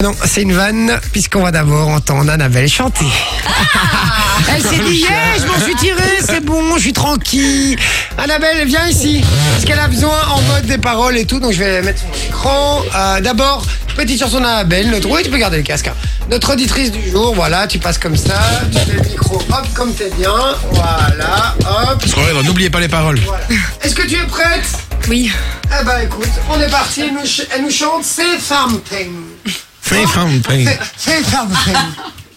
Non, c'est une vanne, puisqu'on va d'abord entendre Annabelle chanter. Elle s'est dit, yeah, je m'en suis tiré, c'est bon, je suis tranquille. Annabelle, viens ici. Parce qu'elle a besoin en mode des paroles et tout, donc je vais mettre son écran. Euh, d'abord, petite chanson d'Annabelle. Notre... Oui, tu peux garder le casque. hein. Notre auditrice du jour, voilà, tu passes comme ça, tu fais le micro, hop, comme t'es bien. Voilà, hop. N'oubliez pas les paroles. Voilà. Est-ce que tu es prête? Oui. Eh ben écoute, on est parti, elle nous, ch- elle nous chante C'est something. Fin, fin, fin. C'est- C'est something.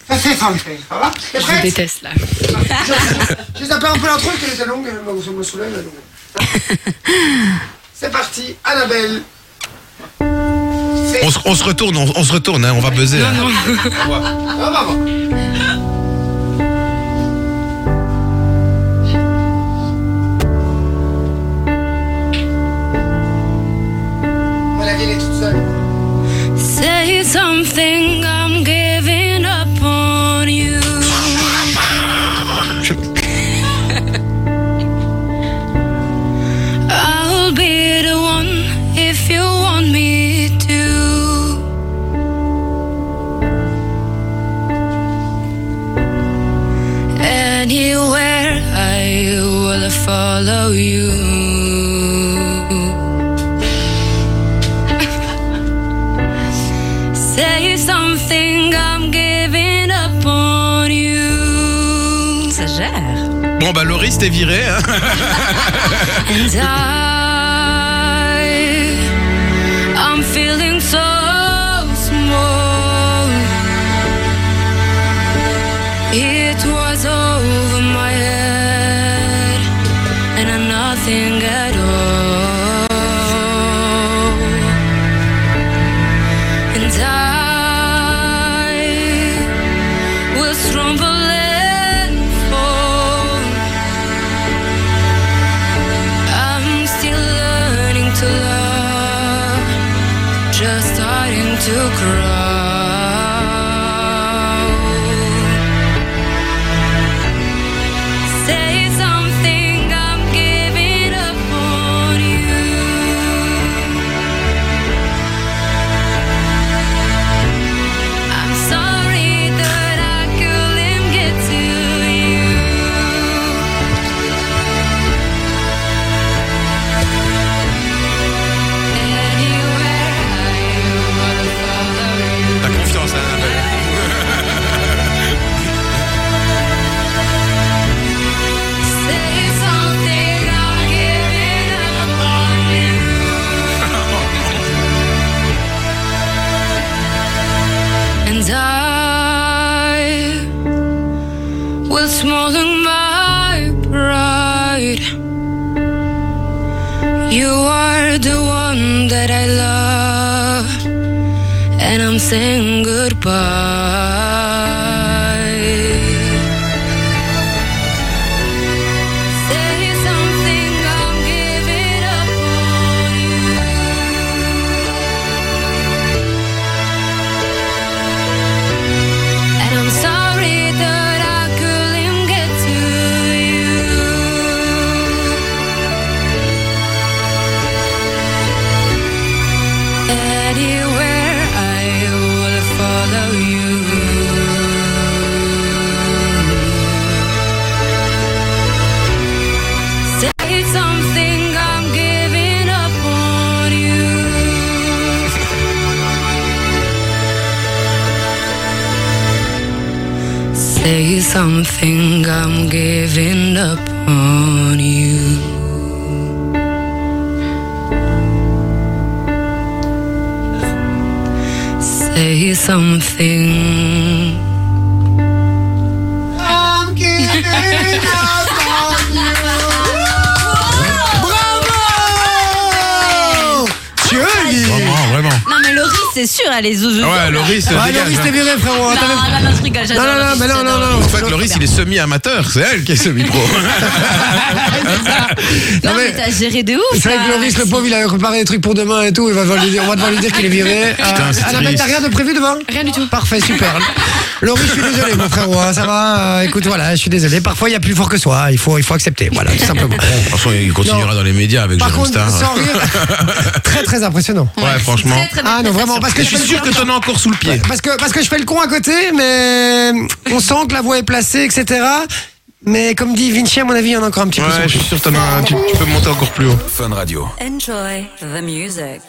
C'est something. Ça va? T'es Je déteste là. J'ai tapé un peu l'intro qu'elle était longue, elle me- me soulève. C'est parti, Annabelle. C'est- On, se- on se retourne, on, on se retourne, hein, on va buzzer. hein. Ah, bah, Say something, I'm giving up on you. I'll be the one if you want me to. Anywhere I will follow you. Say something, I'm giving up on you. Ça gère. Bon, bah, Loris, t'es viré. Hein. And I, to cry that I love, and I'm saying goodbye. Say something, I'm giving up on you. Say something. I'm giving up c'est sûr elle est zouzou. Ouais, Loris, Ah, dégage, Loris, hein. t'es viré, frérot. Non, non, non, je rigole, j'adore Non, non, non, Loris, mais non, j'adore non, non. Loris. En fait, Loris, il est semi-amateur. C'est elle qui est semi-pro. Non Non, mais- mais t'as géré de ouf. C'est vrai que là. Loris, le pauvre, il a préparé des trucs pour demain et tout. Il va devoir lui dire, on va devoir lui dire qu'il est viré. Putain, c'est Annabelle, triste. t'as rien de prévu demain? Rien du tout. Parfait, super. Loris, je suis désolé, mon frérot. hein, ça va euh, Écoute, voilà, je suis désolé. Parfois, il y a plus fort que soi. Il faut, il faut accepter. Voilà, tout simplement. Franchement, il continuera Non. dans les médias avec Par Jérôme contre, Star. sans rire, très très impressionnant. Ouais, franchement. Très, très belle Ah non, vraiment, parce que Mais je je suis sûr que t'en as encore sous le pied. Parce que, parce que je fais le con à côté, mais on sent que la voix est placée, etc. Mais comme dit Vinci, à mon avis, il y en a encore un petit peu. Ouais, sous le je suis sûr que t'en as, tu, tu peux monter encore plus haut. Fun Radio. Enjoy the music.